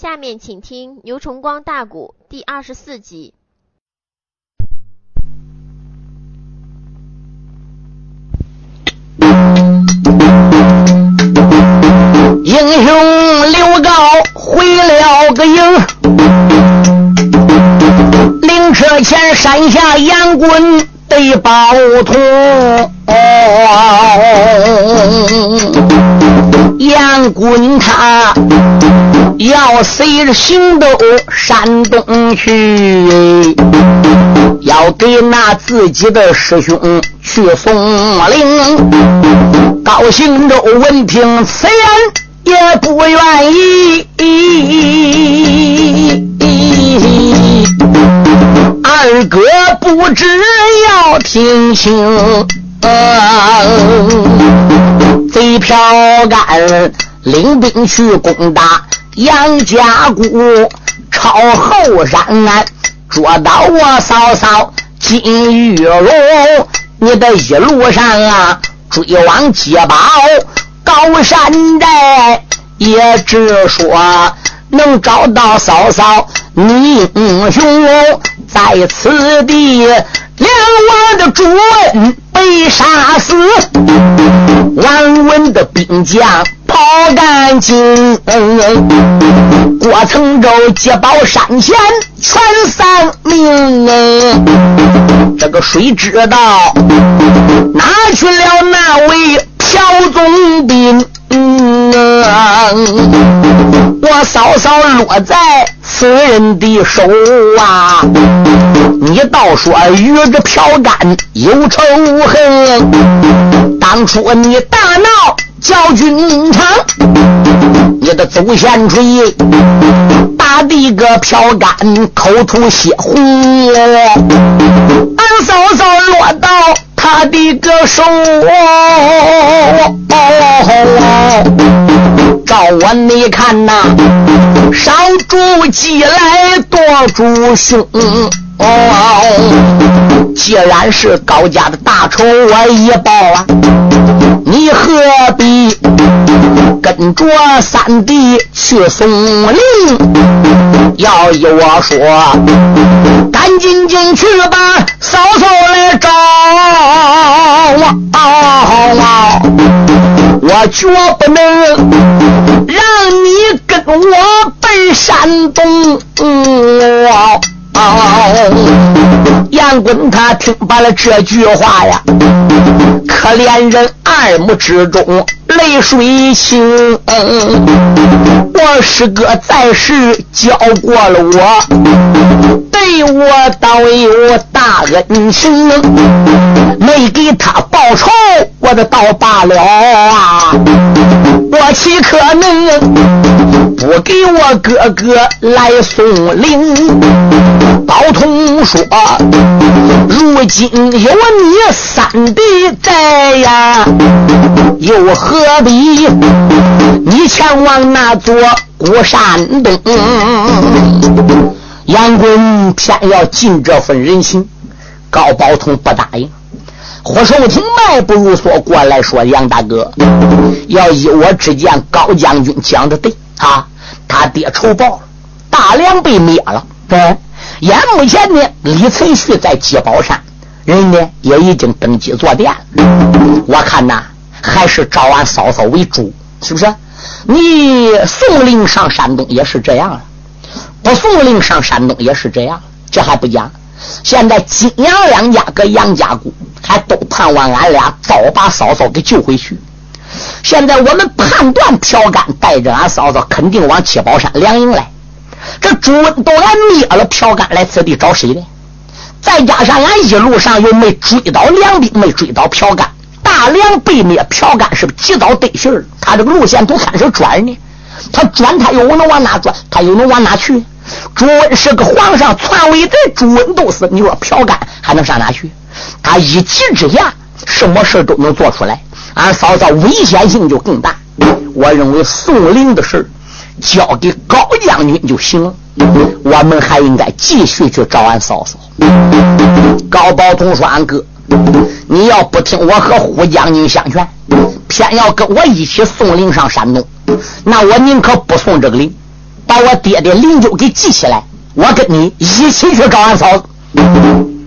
下面请听牛崇光大鼓第二十四集。英雄刘高回了个营，灵车前山下杨棍对宝通。杨棍他要随着行到山东去，要给那自己的师兄去送灵。高兴着闻听此言，也不愿意。二哥不知要听清。贼票杆领兵去攻打杨家谷，朝后山捉到我嫂嫂金玉荣。你的一路上啊，追往捷宝高山寨，也只说能找到嫂嫂你英雄在此地。连我的主恩被杀死，王文的兵将跑干净。过沧州接宝山前全丧命。这个谁知道哪去了那位朴总兵？嗯我嫂嫂落在此人的手啊！你倒说与这朴干有仇无恨？当初你大闹教军场，你的祖先锤打的个朴干口吐血红，俺嫂嫂落到他的个手。照我你看呐，少主计来多主凶。哦，既然是高家的大仇我一报啊，你何必跟着三弟去送灵？要依我说，赶紧进去吧嫂嫂来找我啊！我绝不能让你跟我奔山东。杨坤他听罢了这句话呀，可怜人二目之中泪水倾。我师哥在世教过了我，对我倒有大恩情，没给他报仇，我的倒罢了啊！我岂可能不给我哥哥来送灵？包通说：“如今有你三弟在呀，又何必你前往那座孤山东？”杨棍偏要尽这份人情，高宝通不答应。霍寿亭迈步入所过来说：“杨大哥，要依我之见，高将军讲的对啊，他爹仇报了，大梁被灭了。对，眼目前呢，李存勖在鸡宝山，人呢也已经登基坐殿了。我看呐，还是招俺嫂嫂为主，是不是？你送令上山东也是这样了，不送令上山东也是这样，这还不讲。现在金阳两家搁杨家谷。”还都盼望俺俩早把嫂嫂给救回去。现在我们判断朴干带着俺嫂嫂肯定往七宝山粮营来。这朱温都来灭了朴干，来此地找谁呢？再加上俺一路上又没追到粮兵，没追到朴干，大梁被灭，朴干是不是及早得信儿？他这个路线都开始转呢？他转，他又能往哪转？他又能往哪去？朱温是个皇上，篡位的朱温都死，你说朴干还能上哪去？他一急之下，什么事都能做出来。俺嫂嫂危险性就更大。我认为送灵的事交给高将军就行了。我们还应该继续去找俺嫂嫂。高宝通说：“俺哥，你要不听我和胡将军相劝，偏要跟我一起送灵上山东，那我宁可不送这个灵。把我爹的灵柩给记起来，我跟你一起去找俺嫂子。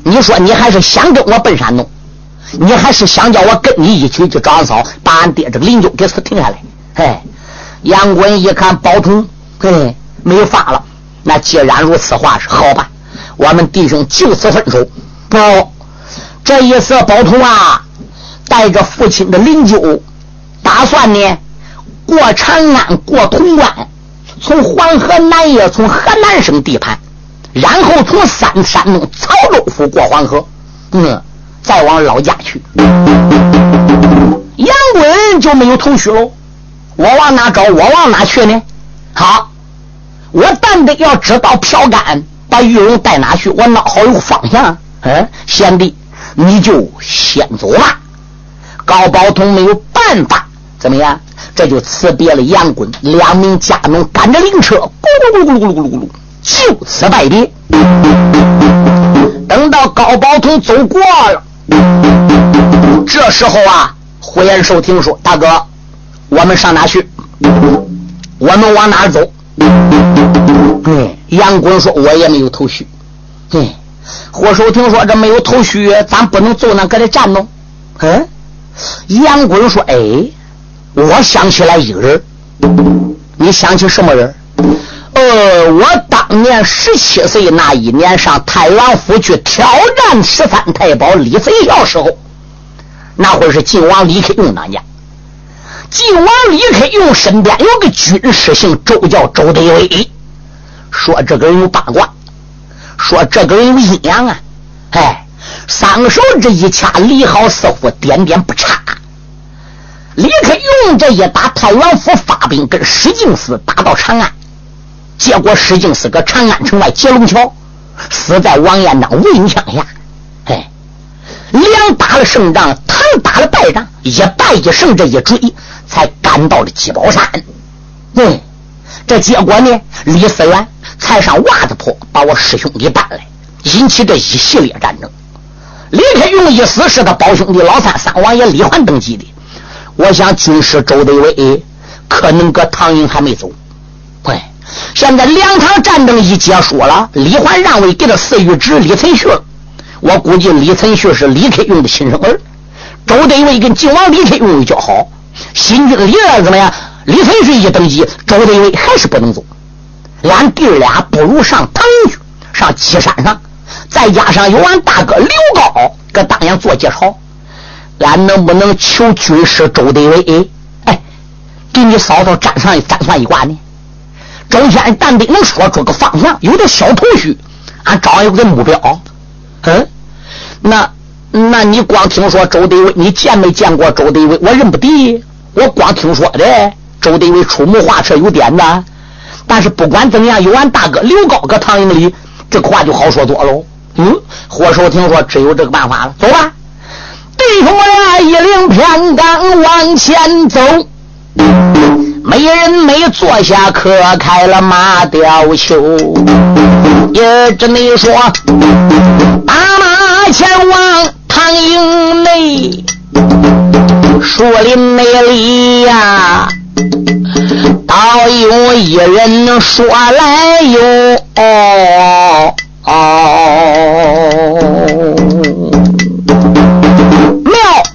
你说你还是想跟我奔山东？你还是想叫我跟你一起去找俺嫂，把俺爹这个灵柩给他停下来？哎，杨棍一看包同，嘿，没法了。那既然如此话是好吧，我们弟兄就此分手。不，这一次包同啊，带着父亲的灵柩，打算呢过长安，过潼关，从黄河南也从河南省地盘，然后从三山东曹州府过黄河，嗯。再往老家去，杨文就没有头绪喽。我往哪找？我往哪去呢？好，我但得要知道票杆把玉荣带哪去，我脑好有方向。嗯，贤弟，你就先走吧。高宝通没有办法，怎么样？这就辞别了杨棍，两名家奴赶着灵车，咕噜咕噜咕噜咕噜噜，就此拜别。等到高宝通走过了。这时候啊，呼延寿听说大哥，我们上哪去？我们往哪走？对，杨棍说，我也没有头绪。对，霍守听说这没有头绪，咱不能就那搁这站着。嗯，杨棍说，哎，我想起来一个人。你想起什么人？呃，我当年十七岁那一年上太原府去挑战十三太保李飞孝时候，那会是晋王李克用当家。晋王李克用身边有个军师姓周，叫周德威。说这个人有八卦，说这个人有阴阳啊。哎，三手这一掐，李好似乎点点不差。李克用这一打太原府发兵，跟石敬思打到长安。结果石敬思搁长安城外接龙桥，死在王彦章无影枪下。哎，两打了胜仗，唐打了败仗，一败一胜，这一追才赶到了鸡宝山。嗯，这结果呢，李思源才上袜子坡把我师兄给办来，引起这一系列战争。李克用一死，是他胞兄弟老三三王爷李环登基的。我想军师周德伟可能搁唐营还没走。哎。现在两场战争一结束了，李环让位给了四御侄李存勖我估计李存勖是李克用的亲生儿。周德伟跟晋王李克用又交好，新军李二怎么样？李存勖一登基，周德威还是不能走。俺弟俩不如上唐去，上岐山上，再加上有俺大哥刘高搁当阳做介绍，俺能不能求军师周德威？哎，给你嫂嫂占上占算一卦呢？周天但得能说出个方向，有点小头绪，俺找一个目标。嗯，那那你光听说周德威，你见没见过周德威？我认不得，我光听说的。周德威出谋划策有点子，但是不管怎样，有俺大哥刘高搁唐营里，这话就好说多喽。嗯，霍寿听说只有这个办法了，走吧。弟兄俩一领偏杆往前走。没人没坐下，磕开了马吊袖。也只能说，打马前往唐营内，树林内里呀，倒有一人说来哟。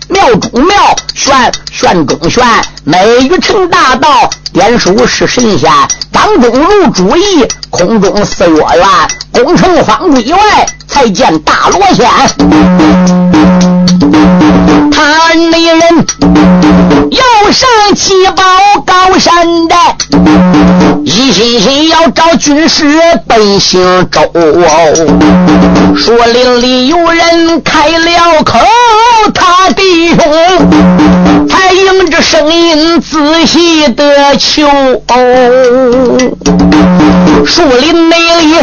庙中庙，玄玄中玄，美玉成大道，点数是神仙。当中如主意，空中四月圆，宫城方归外，才见大罗仙。军师奔行州。树林里有人开了口，他弟兄才迎着声音仔细的求。哦树林内里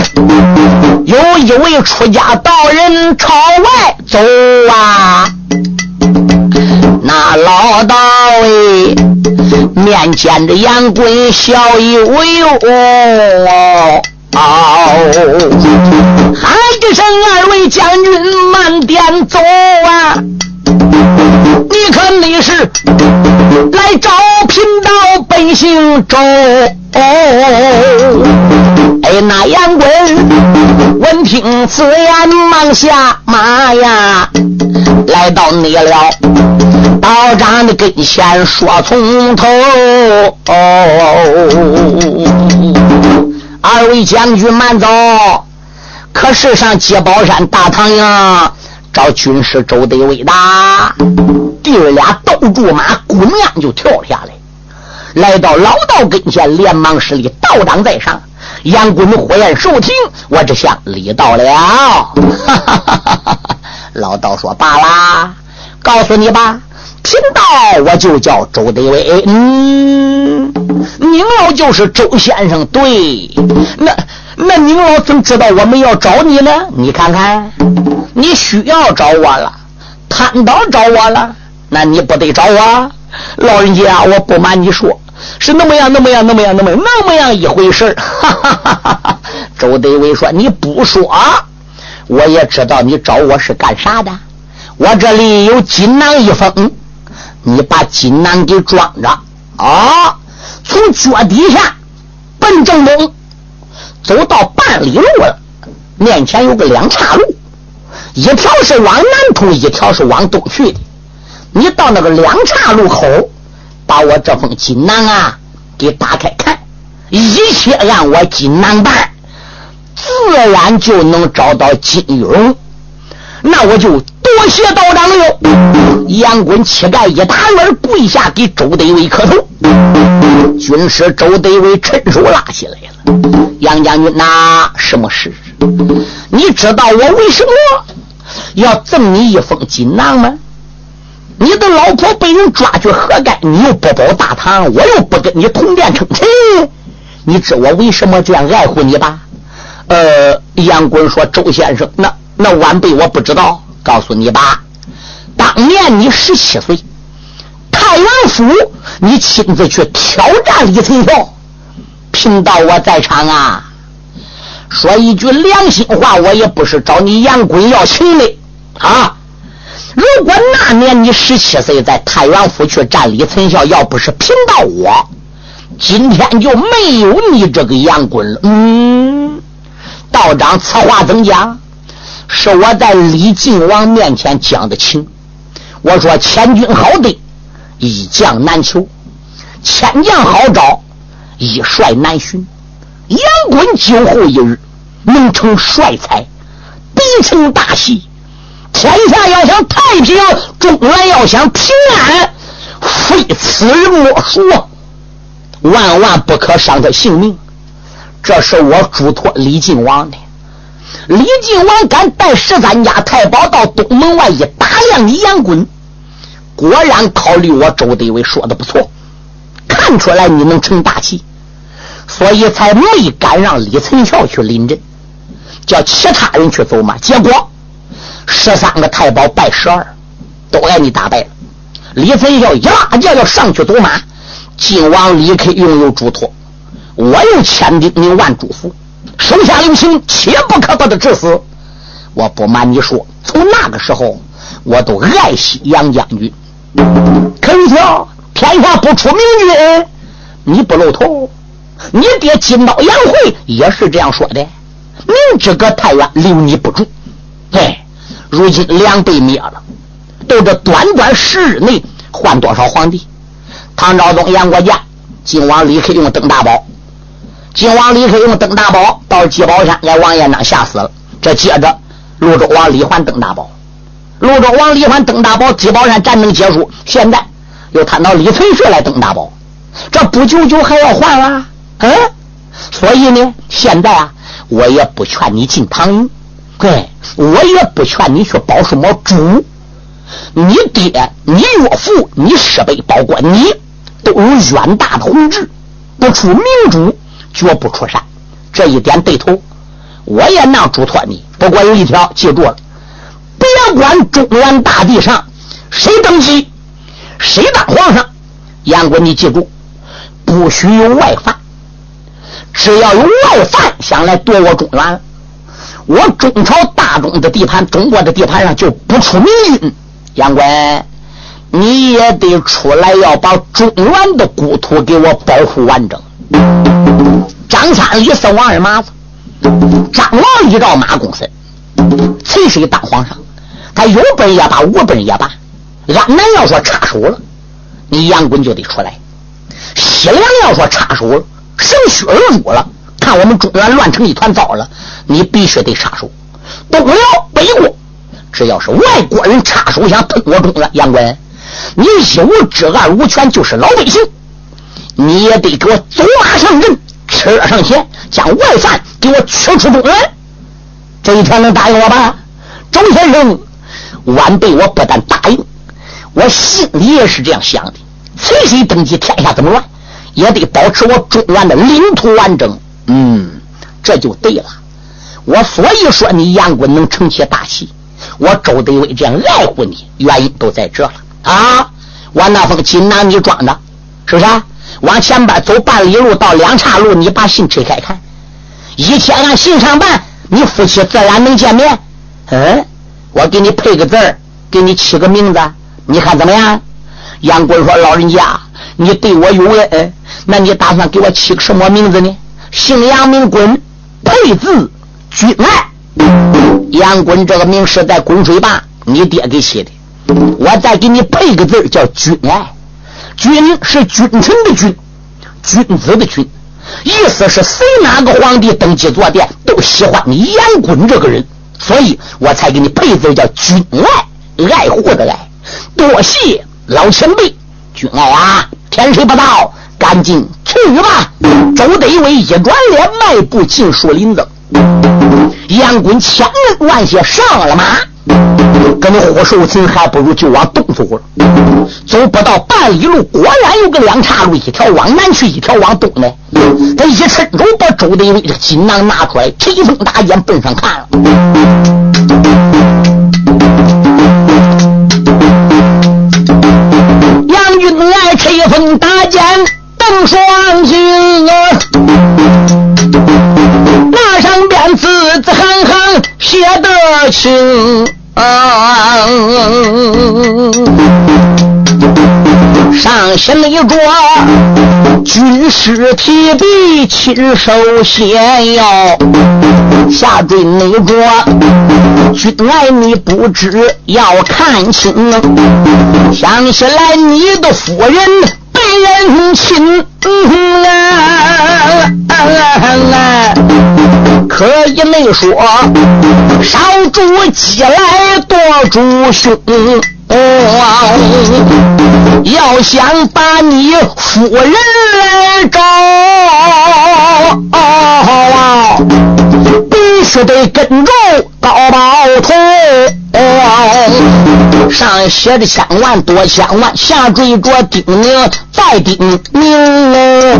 有一位出家道人朝外走啊。那老道哎，面见着杨棍笑悠悠，喊一声二位将军慢点走啊！你看你是来找贫道本姓周。哎，那杨棍闻听此言，忙下马呀，来到你了道长的跟前，说从头。二位将军慢走，可是上接宝山大唐营找军师周德伟的。弟儿俩斗住马，滚娘就跳下来。来到老道跟前，连忙施礼：“道长在上。”杨棍火焰受听，我只想礼到了。哈哈哈哈哈！老道说：“罢啦，告诉你吧，贫道我就叫周德威。嗯，您老就是周先生。对，那那您老怎知道我们要找你呢？你看看，你需要找我了，贪到找我了，那你不得找我？老人家，我不瞒你说。”是那么样，那么样，那么样，那么那么样一回事哈哈哈哈哈！周德伟说：“你不说，我也知道你找我是干啥的。我这里有锦囊一封，你把锦囊给装着啊！从脚底下奔正东，走到半里路了，面前有个两岔路，一条是往南通，一条是往东去的。你到那个两岔路口。”把我这封锦囊啊，给打开看，一切按我锦囊办，自然就能找到金玉荣。那我就多谢道长了哟。杨棍乞丐一打软，跪下给周德伟磕头。军师周德伟伸手拉起来了。杨将军，那什么事？你知道我为什么要赠你一封锦囊吗？你的老婆被人抓去何干？你又不保大唐，我又不跟你同殿称臣，你知我为什么这样爱护你吧？呃，杨棍说：“周先生，那那晚辈我不知道，告诉你吧。当年你十七岁，太原府你亲自去挑战李存孝，贫道我在场啊。说一句良心话，我也不是找你杨棍要情的啊。”如果那年你十七岁在太原府去战李存孝，要不是贫道我，今天就没有你这个杨棍了。嗯，道长此话怎讲？是我在李靖王面前讲的情。我说千军好对，一将难求；千将好找，一帅难寻。杨棍今后一日能成帅才，必成大器。天下要想太平，中原要想平安，非此人莫属，万万不可伤他性命。这是我嘱托李靖王的。李靖王敢带十三家太保到东门外一打量你杨棍，果然考虑我周德伟说的不错，看出来你能成大器，所以才没敢让李存孝去临阵，叫其他人去走马。结果。十三个太保败十二，都挨你打败了。李存孝一拉架要上去走马，晋王李克用有嘱托，我又千叮咛万嘱咐，手下留情，切不可把他致死。我不瞒你说，从那个时候，我都爱惜杨将军。可是天下不出明君，你不露头。你爹金刀杨慧也是这样说的，明知个太原留你不住，对。如今两被灭了，都这短短十日内换多少皇帝？唐昭宗、杨国建、晋王李克用、登大宝，晋王李克用、登大宝到鸡宝山，给王延章吓死了。这接着，潞州王李环、登大宝，潞州王李环、登大宝，鸡宝山战争结束，现在又谈到李存勖来登大宝，这不久久还要换了？嗯，所以呢，现在啊，我也不劝你进唐营。对，我也不劝你去保什么主，你爹、你岳父、你师辈，包括你，都有远大的宏志，不出明主，绝不出山。这一点对头，我也能嘱托你。不过有一条，记住了，别管中原大地上谁登基，谁当皇上，杨国，你记住，不许有外犯。只要有外犯想来夺我中原。我中朝大中的地盘，中国的地盘上就不出明君，杨官，你也得出来，要把中原的故土给我保护完整。张三、李四、王二麻子，张王一照马公孙，谁谁当皇上？他有本也罢，无本也罢，安南要说插手了，你杨棍就得出来；西凉要说插手了，省虚而入了，看我们中原乱成一团糟了，你必须得插手。东辽北国，只要是外国人插手想吞我中原，杨棍，你一无知二无权，就是老百姓，你也得给我走马上阵。车上前，将外犯给我驱出中原。这一天能答应我吧，周先生？晚辈我不但答应，我心里也是这样想的。随谁登基，天下怎么乱，也得保持我中原的领土完整。嗯，这就对了。我所以说你杨棍能成其大器，我周德威这样爱护你，原因都在这了啊！我那封锦囊你装的，是不是？往前边走半里路，到两岔路，你把信拆开看，一切按信上办，你夫妻自然能见面。嗯，我给你配个字儿，给你起个名字，你看怎么样？杨贵说：“老人家，你对我有恩，那你打算给我起个什么名字呢？”姓杨名滚，配字君爱。杨滚这个名是在滚水坝你爹给起的，我再给你配个字叫君爱。君是君臣的君，君子的君，意思是谁哪个皇帝登基坐殿都喜欢你杨滚这个人，所以我才给你配字叫君爱，爱护的爱。多谢老前辈，君爱啊，天水不到，赶紧去吧。周德伟一转脸，迈步进树林子。杨坤千恩万谢，上了马。跟那霍寿亭还不如就往东走了，走不到半里路，果然有个两岔路，一条往南去，一条往东呢。他一伸手把周德威这锦囊拿出来，吹风大剑奔上看了。杨军来吹风大剑登双星啊，那上边字字行行写得清。啊！上写那着军师提笔亲手写哟，下坠那着君来你不知要看清，想起来你的夫人人亲。可以没说，少主鸡来多主胸。要想把你夫人来找，必须得跟着高宝通。上写的千万多千万，下坠着叮咛再叮咛。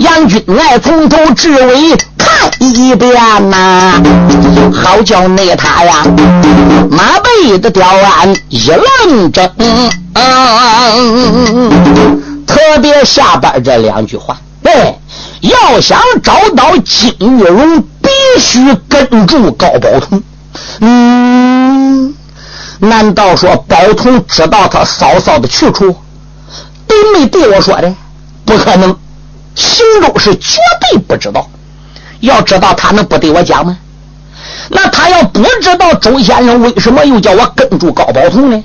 杨军来从头至尾看一遍呐，好叫那他呀马背的吊鞍一愣怔。特别下边这两句话，哎，要想找到金玉荣，必须跟住高宝通。嗯，难道说宝通知道他嫂嫂的去处？都没对我说的？不可能，邢州是绝对不知道。要知道，他能不对我讲吗？那他要不知道周先生为什么又叫我跟住高宝通呢？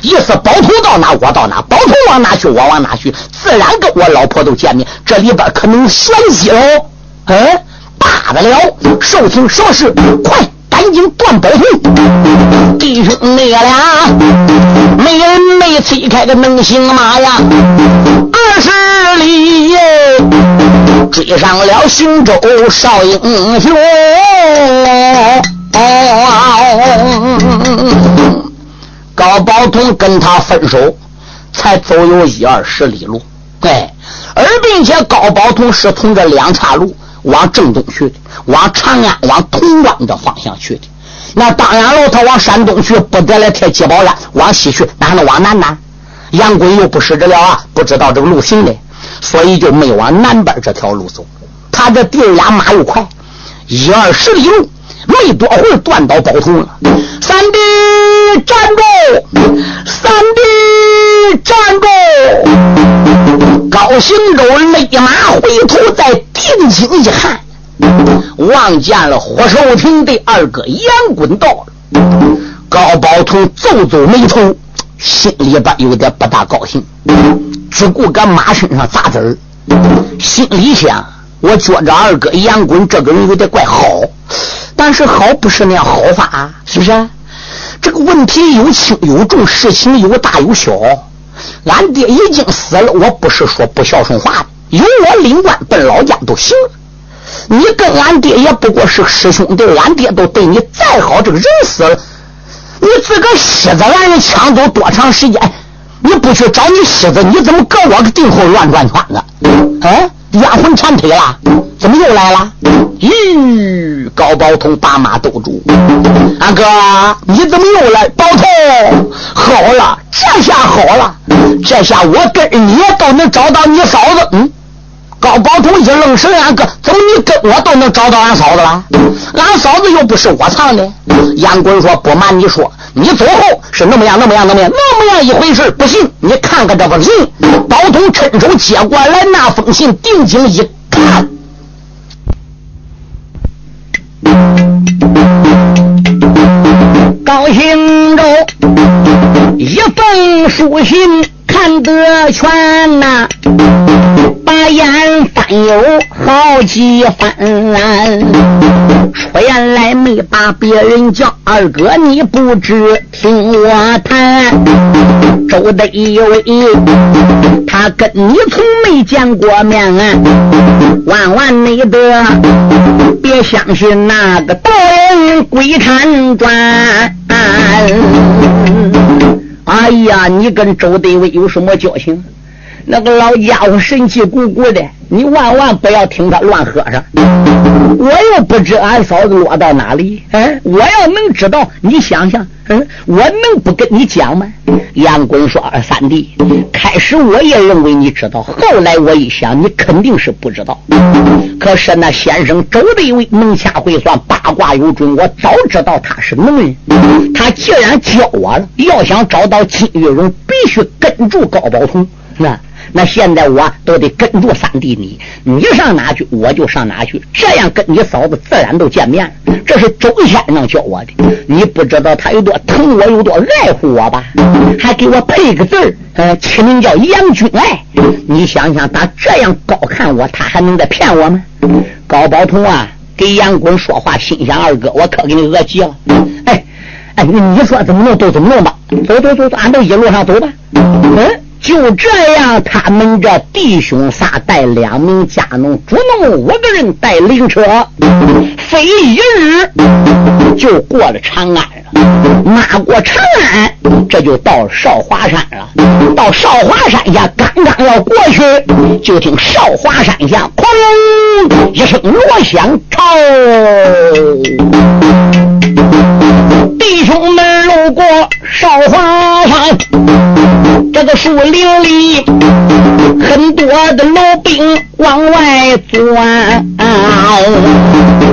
意思宝通到哪我到哪，宝通往哪去我往哪去，自然跟我老婆都见面。这里边可能玄机喽。嗯，大得了，寿星什么事？快！赶紧断宝通，弟兄妹俩没人没催开个能行马呀，二十里耶，追上了邢州少英雄。高宝通跟他分手，才走有一二十里路，对，而并且高宝通是从这两岔路。往正东去的，往长安、往潼关的方向去的。那当然了，他往山东去，不得了贴鸡宝山；往西去，哪能往南呢？杨贵又不识这了啊，不知道这个路行的，所以就没往南边这条路走。他这弟儿俩马又快，一二十里路，没多会儿断到宝通了。三弟站住！三弟站住！高行周勒马回头，再定睛一看，望见了火寿亭的二哥杨滚到了。高宝通皱皱眉头，心里边有点不大高兴，只顾搁马身上砸子儿，心里想：我觉着二哥杨滚这个人有点怪好，但是好不是那样好法，是不是？这个问题有轻有重，事情有大有小。俺爹已经死了，我不是说不孝顺话的，有我领官奔老家都行。你跟俺爹也不过是师兄弟，俺爹都对你再好，这个人死了，你自个西子让人抢走多长时间？你不去找你西子，你怎么搁我个腚后乱转圈子？哎，冤魂缠腿了，怎么又来了？咦，高宝通把马兜住，二哥，你怎么又来？宝通，好了，这下好了，这下我跟你都能找到你嫂子。嗯，高宝通一愣神，俺哥，怎么你跟我都能找到俺嫂子了？俺嫂子又不是我藏的。杨滚说：“不瞒你说，你走后是那么样，那么样，那么样，那么样一回事。不信你看看这封信。”宝通伸手接过来那封信，定睛一看。高兴着一封书信看得全呐，我眼翻有好几番。出言来没把别人叫二哥，你不知听我谈。周德义他跟你从没见过面，万万没得，别相信那个道人鬼谈转。哎呀，你跟周德伟有什么交情？那个老家伙神气鼓鼓的，你万万不要听他乱喝上。我又不知俺嫂子落到哪里，嗯，我要能知道，你想想，嗯，我能不跟你讲吗？杨公说：“二三弟，开始我也认为你知道，后来我一想，你肯定是不知道。可是那先生周德伟能掐会算，八卦有准，我早知道他是能人。他既然教我了，要想找到金玉荣，必须跟住高宝通，那。”那现在我都得跟住三弟你，你上哪去我就上哪去，这样跟你嫂子自然都见面了。这是周先生教我的，你不知道他有多疼我，有多爱护我吧？还给我配个字儿，呃，起名叫杨君爱。你想想，他这样高看我，他还能再骗我吗？高宝通啊，给杨滚说话，心想二哥，我可给你讹急了。哎，哎，你说怎么弄都怎么弄吧，走走走走，俺都一路上走吧。嗯。就这样，他们这弟兄仨带两名家农、主农五个人带灵车，飞一日就过了长安了。马过长安，这就到少华山了。到少华山下，刚刚要过去，就听少华山下“哐”一声锣响，朝弟兄们路过少华山。这个树林里很多的老兵往外钻，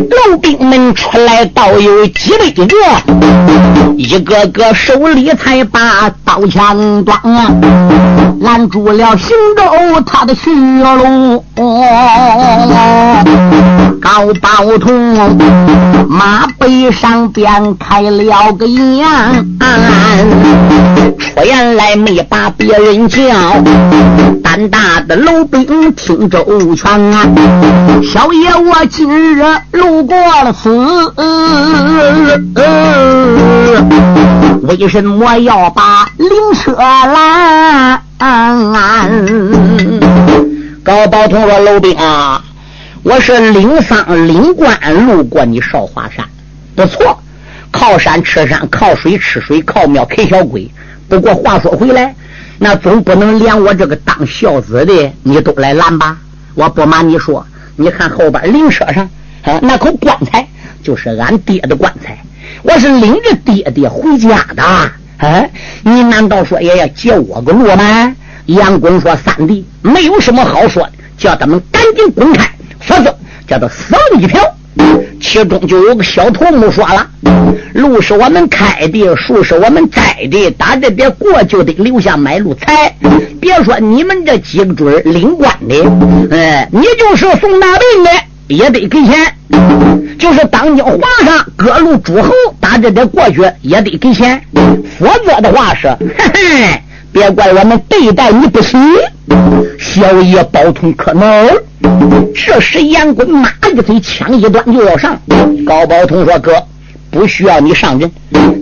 老兵们出来倒有几百个，一个个手里才把刀枪端，拦住了行走他的去路。高宝通马背上边开了个眼，出言来没把别人叫，胆大的老兵听周全啊！小爷我今日路过了此，为什么要把灵车拦？高宝通说：“老兵啊。”我是领丧领官路过你少华山，不错，靠山吃山，靠水吃水，靠庙啃小鬼。不过话说回来，那总不能连我这个当孝子的你都来拦吧？我不瞒你说，你看后边灵车上啊，那口棺材就是俺爹的棺材，我是领着爹爹回家的。哎，你难道说也要截我个路吗？杨公说：“三弟，没有什么好说的，叫他们赶紧滚开。”否则叫他死路一条。其中就有个小头目说了：“路是我们开的，树是我们栽的，打这边过就得留下买路财。别说你们这几个准领官的，哎，你就是送大病的也得给钱，就是当今皇上各路诸侯打这边过去也得给钱，否则的话是，嘿嘿，别怪我们对待你不行。小爷包通可恼。这时杨棍马一腿，枪一端就要上。高宝通说：“哥，不需要你上阵，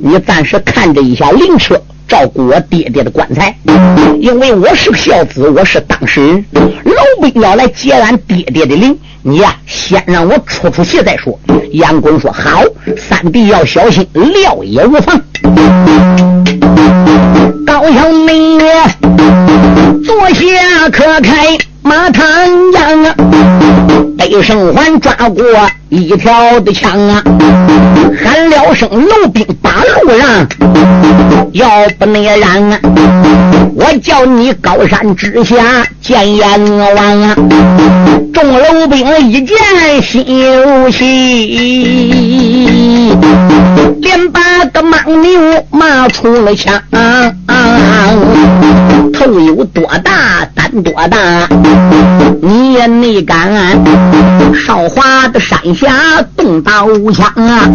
你暂时看着一下灵车，照顾我爹爹的棺材。因为我是孝子，我是当事人。老兵要来接俺爹爹的灵，你呀，先让我出出气再说。”杨公说：“好，三弟要小心，料也无妨。”高小妹坐下可开。马唐阳啊，北胜环抓过一条的枪啊，喊了声楼兵八路让，要不那样啊，我叫你高山之下见阎王啊！众楼兵一见心如喜，连把个莽牛骂出了枪。头有多大胆多大，你也没敢。少华的山下动刀枪啊，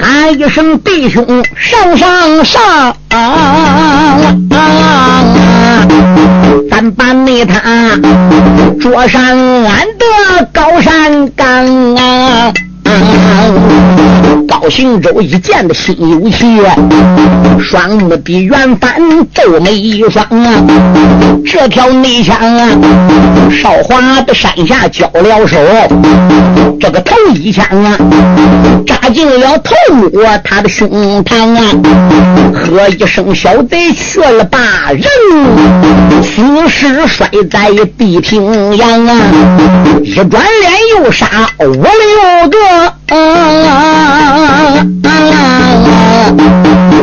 喊一声弟兄上上上，俺把那他桌上俺的高山岗啊！高行周一见的心有气，双目比圆翻，皱眉一双啊！这条内枪啊，少华的山下交了手，这个头一枪啊，扎进了头目他的胸膛啊！喝一声，小贼去了吧，人死尸摔在地平洋啊！一转脸又杀五六个。啊！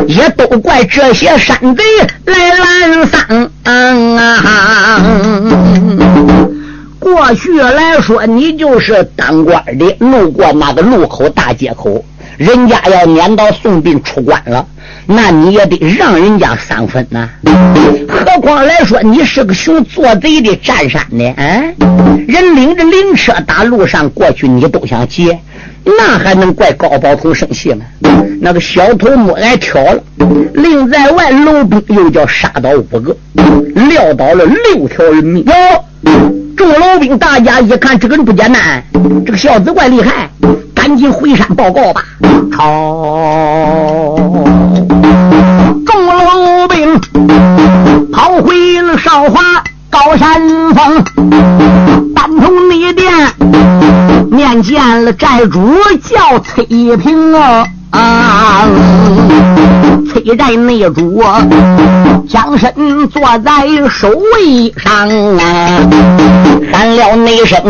也都怪这些山贼来拦丧啊！过去来说，你就是当官的，路过那个路口大街口，人家要撵到送殡出关了。那你也得让人家三分呐，何况来说你是个熊做贼的占山的，嗯，人领着灵车打路上过去，你都想劫，那还能怪高宝通生气吗？那个小头目挨挑了，另在外楼兵又叫杀倒五个，撂倒了六条人命。哟，众老兵大家一看，这个人不简单，这个小子怪厉害，赶紧回山报告吧。好。众老兵跑回了少华高山峰，单从内殿面见了寨主，叫崔平啊。啊！崔寨内主将身坐在守卫上啊，喊了内声：“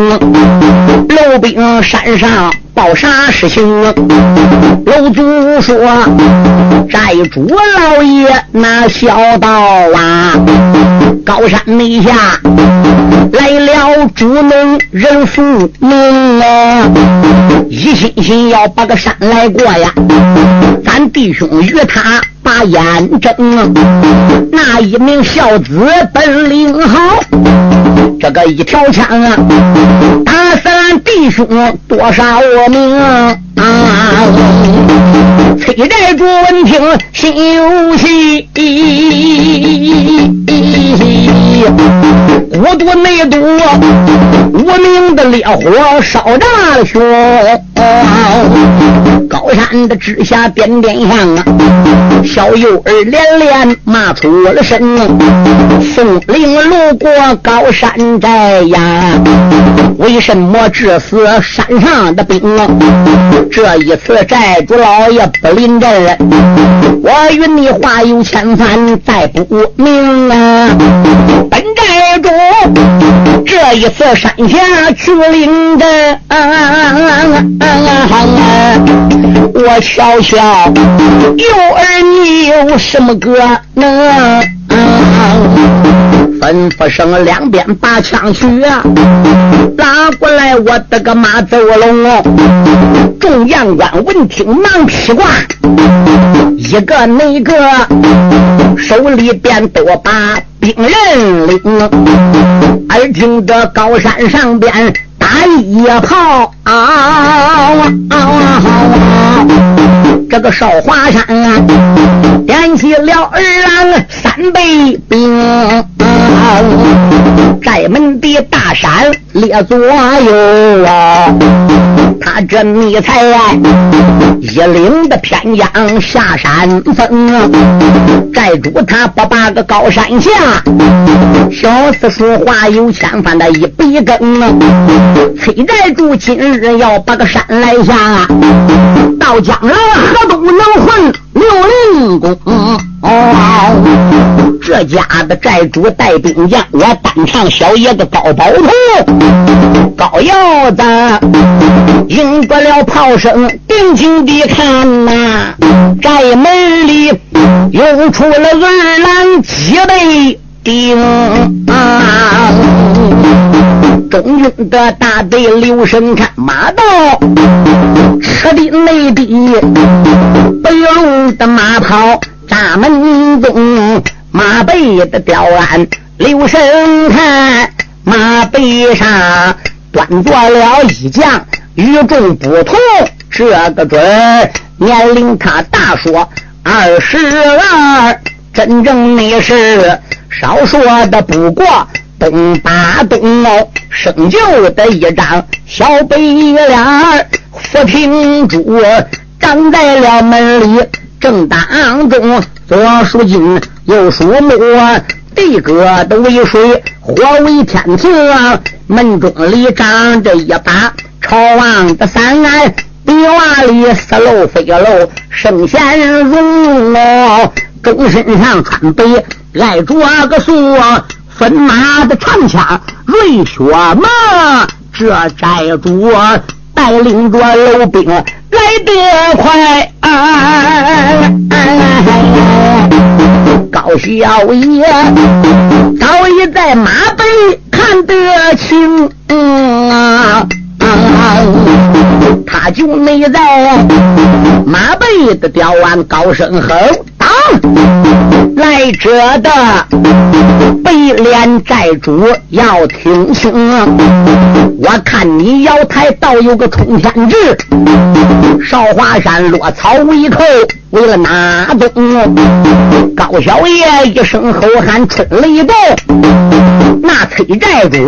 楼兵山上报啥事情？”楼主说：“寨主老爷那小道啊，高山内下来了主农人富农啊，一心心要把个山来过呀。”咱弟兄与他把眼睁，那一名孝子本领好，这个一条枪啊，打死俺弟兄多少命啊！崔寨主闻听心有喜，孤独内毒，无名的烈火烧炸了胸。高山的之下点点香啊，小幼儿连连骂出了声。宋令路过高山寨呀，为什么致死山上的兵啊？这一次寨主老爷不临阵，我与你话有千番再不明啊。寨主这一次山下去临阵。我瞧瞧，幼儿你有什么个能？吩咐声，两边把枪取啊！拉过来我的个马走龙！众将官闻听忙披挂，一个那个手里边都把兵刃领。耳听得高山上边打一炮啊！这个少华山点起了二郎三倍兵。寨门的大山列左右啊，他这迷才一领的偏将下山峰，寨主他不把个高山下，小厮说话有千番的一笔根，崔寨主今日要把个山来下，到江南何东能混刘灵公？哦，这家的寨主带兵将，我单唱小爷子高宝图，高腰子应过了炮声，定睛地看呐，寨门里又出了二郎几倍兵啊！中军的大队留神看，马到车的内地，白龙的马跑。大门东，马背的雕鞍，留神看，马背上端坐了一将，与众不同。这个准年龄他大说二十二，真正的是少说的不过东八东哦，生就的一张小白脸扶平主站在了门里。正当中，左属金，右属木，地阁的为水，火为天赐。门中里长着一把朝王的三案，壁瓦里四漏飞漏，圣贤容哦。钟身上穿白，挨着个素，分马的长枪，瑞雪马，这寨主带领着楼兵。来得快，高小爷早已在马背看得清，他就没在马背的吊完高声吼。来者的白脸寨主要听清，我看你瑶台倒有个冲天志，少华山落草为寇，为了哪东？高小爷一声吼喊，春雷动，那崔寨主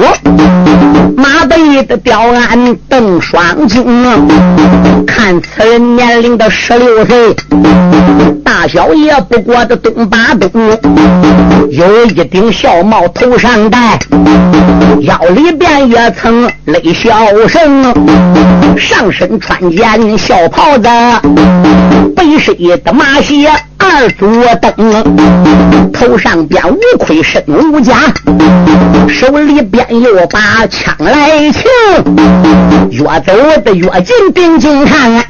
马背的吊鞍瞪双睛，看此人年龄的十六岁，大小。也不过这东八东，有一顶孝帽头上戴，腰里边也曾勒孝绳，上身穿件孝袍子，背身的马鞋二足蹬，头上边无盔身无甲，手里边又把枪来擎，越走的越近，定睛看，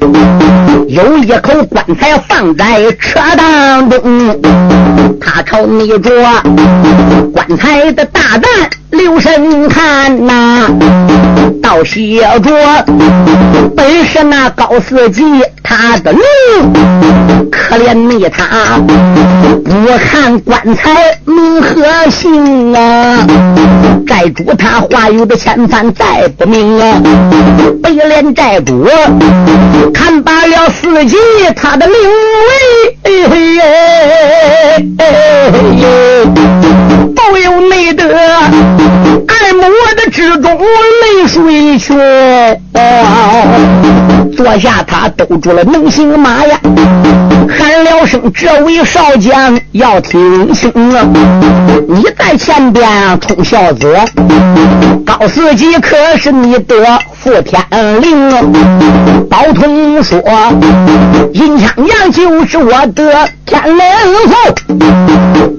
有一口棺材放在车当。中，他朝你着棺材的大蛋留神看呐，倒写着本是那高司机他的命，可怜你他不看棺材名和姓啊，寨主他话有的千番再不明啊，白脸寨主看罢了司机他的名位。不由没得。爱慕的之中泪水泉。坐下，他兜住了能行马呀，喊了声：“这位少将要听清啊！你在前边冲小子，高司机可是你的副天灵啊！”包通说：“银枪杨就是我的天灵父，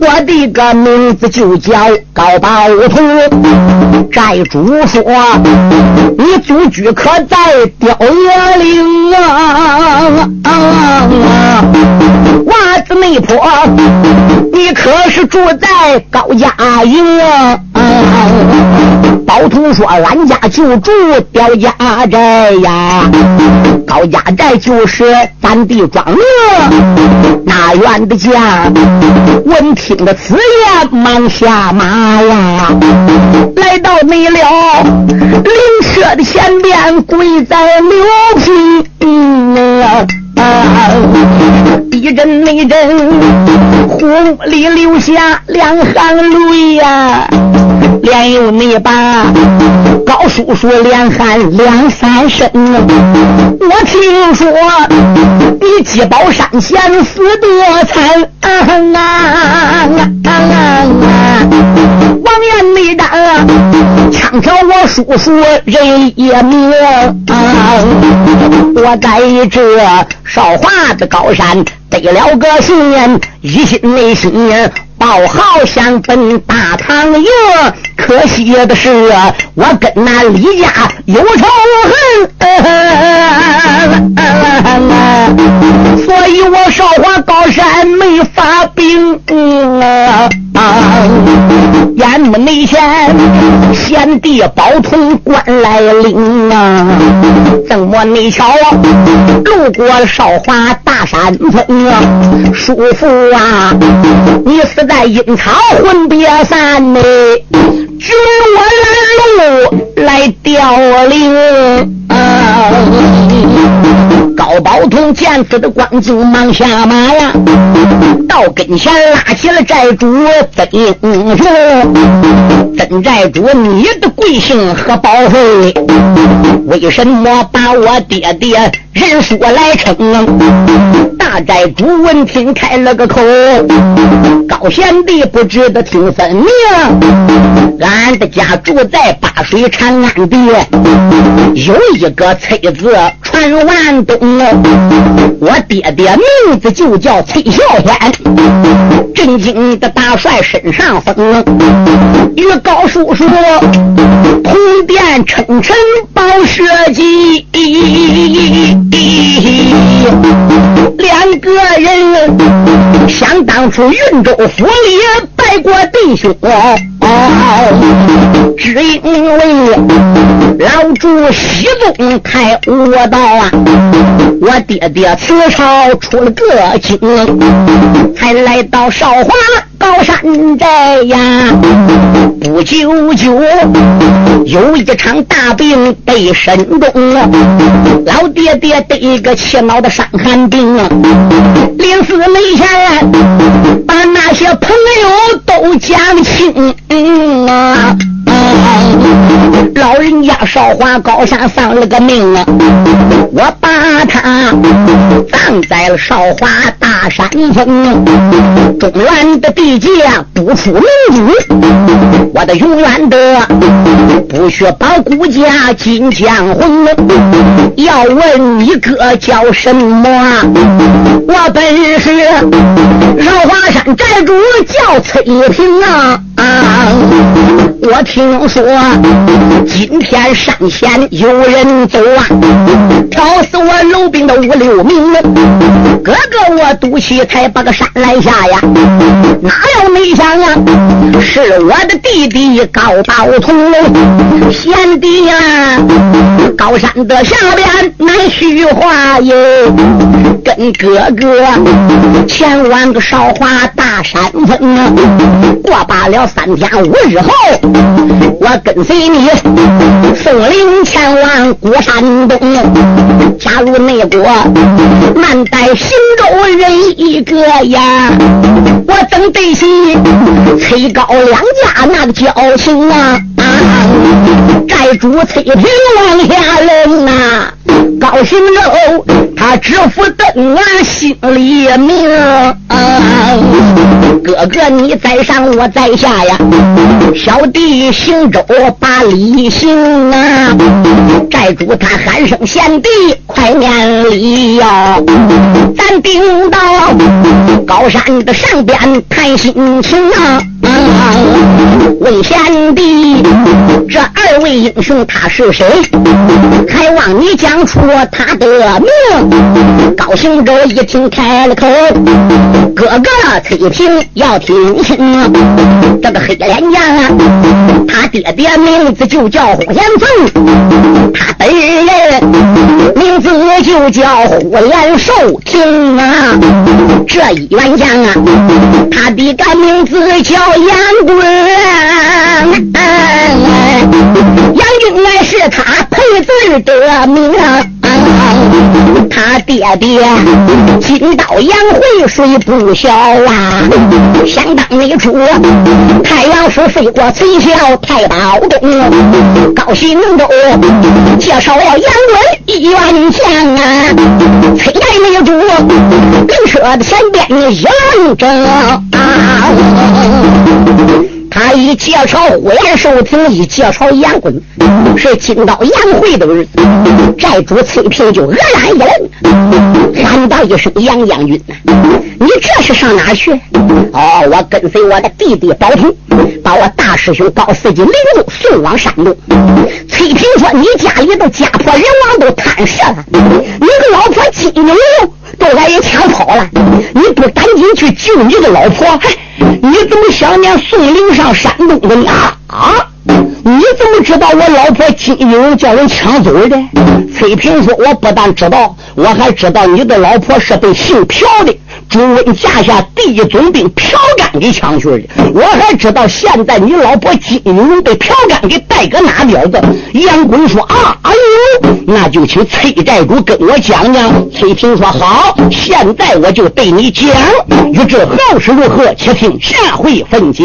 我的个名字就叫高宝通。”寨主说：“你祖居可在？”雕爷岭啊，我子内婆，你可是住在高家营啊？包同说：“俺家就住刁家寨呀，高家寨就是咱的庄啊。”那员的家闻听的此言，忙下马呀，来到没了灵车的前边，跪在刘平。一阵那阵，呼里流下两行泪呀，连有你把高叔叔连喊两三声。我听说你积宝山前死得惨啊啊啊啊！王爷没当，枪挑我叔叔人也灭啊！我在这少华的高山得了个信，一心内心报号想奔大唐营，可惜的是我跟那李家有仇恨，所以我少华高山没发兵啊。眼目内前，贤弟宝通关来领啊！怎么你瞧路过少华大山峰啊？叔父啊，你死在阴曹魂别散呢，军我拦路来凋零啊！高宝通见此的光景，忙下马呀，到跟前拉起了寨主曾英雄。曾寨主，你的贵姓和宝贝？为什么把我爹爹人说来称？大寨主闻听开了个口，高贤弟不知得听分明。俺的家住在八水长安地，有一个崔子传万东。我爹爹名字就叫崔孝天，震惊的大帅身上风，与高叔叔同殿称臣报社稷，两个人想当初云州府里拜过弟兄。只因为老主西宗太窝道啊，我爹爹此朝出了个京，才来到少华高山寨呀。不久就有一场大病被身中，老爹爹得一个气恼的伤寒病啊，临死没前把那些朋友都讲清。嗯少华高山丧了个命啊，我把他葬在了少华大山峰，中原的地界不出名君，我的永远的不学保顾家金江红，要问你哥叫什么？我本是少华山寨主，叫崔平啊。啊！我听说今天上前有人走啊，挑死我楼兵的五六名。哥哥，我赌气才把个山来下呀，哪有没想啊？是我的弟弟高宝通，贤弟呀，高山的下边难虚话耶，跟哥哥前往个韶华大山峰啊，过罢了。三天五日后，我跟随你送灵前往孤山东，加入内国，难待行州人一个呀！我怎得起崔高两家那个交情啊？啊寨主崔平王下人呐，高兴州他知府邓啊心里明。哥哥你在上，我在下呀。小弟行舟把礼行啊。寨主他喊声贤弟，快免礼呀。咱顶到高山的上边谈心情啊。问贤弟，这二位英雄他是谁？还望你讲出他的名。高行者一听开了口，哥哥崔平要听清，这个黑脸将啊，他爹爹名字就叫呼延凤，他本人名字就叫呼延寿。听啊，这一员将啊，他的个名字叫杨棍。杨俊是他配字的名啊。他爹爹金刀杨回水不小啊，想当你主太阳叔飞过崔桥太保东，高兴都介绍了杨文一员将啊，崔太你主？更说的前边一完整啊。他一介绍呼延寿亭，一介绍杨棍，是金刀杨回的儿子。寨主崔平就愕然一愣，喊道一声：“杨将军，你这是上哪去？”哦，我跟随我的弟弟宝平，把我大师兄高四级领路送往山东。崔平说：“你家里的家破人亡都摊设了，你个老婆金牛都挨人抢跑了，你不赶紧去救你的老婆？”你怎么想念宋灵上山东的呢？啊！你怎么知道我老婆金玉荣叫人抢走的？崔平说：“我不但知道，我还知道你的老婆是被姓朴的朱温架下第一总兵朴干给抢去的。我还知道现在你老婆金玉荣被朴干给带搁哪边子。”杨坤说：“啊，哎呦，那就请崔寨主跟我讲讲。”崔平说：“好，现在我就对你讲。欲知后事如何，且听下回分解。”